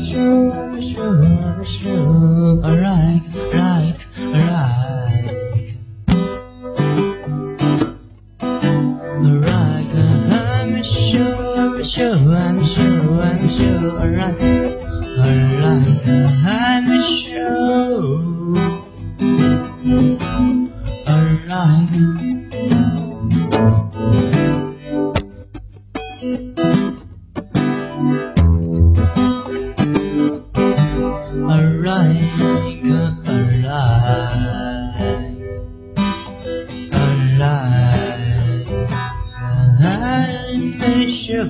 sure, I'm sure, I'm sure. Alright, right, right. Alright, I'm sure, I'm sure, I'm sure, I'm sure. Alright, alright. you.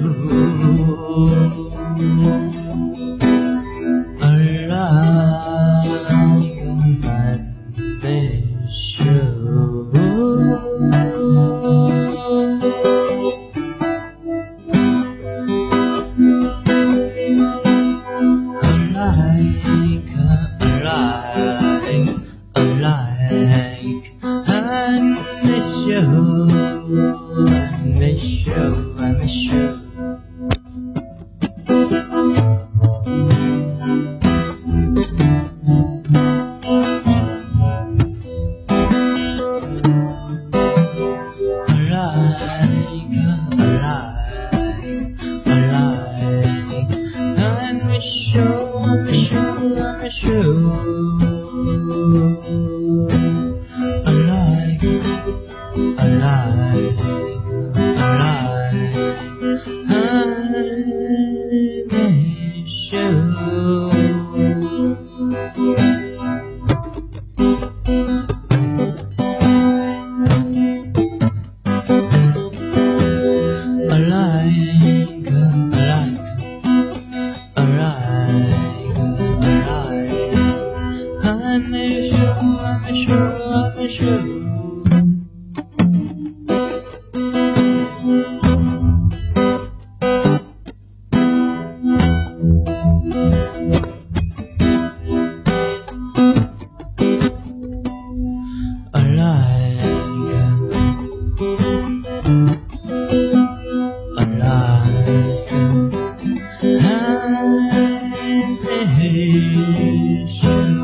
show, on the show, on the show. and they show and they show and they show. Hey,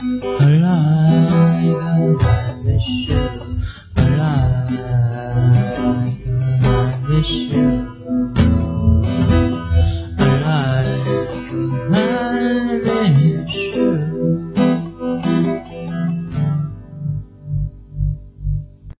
alive. I miss you.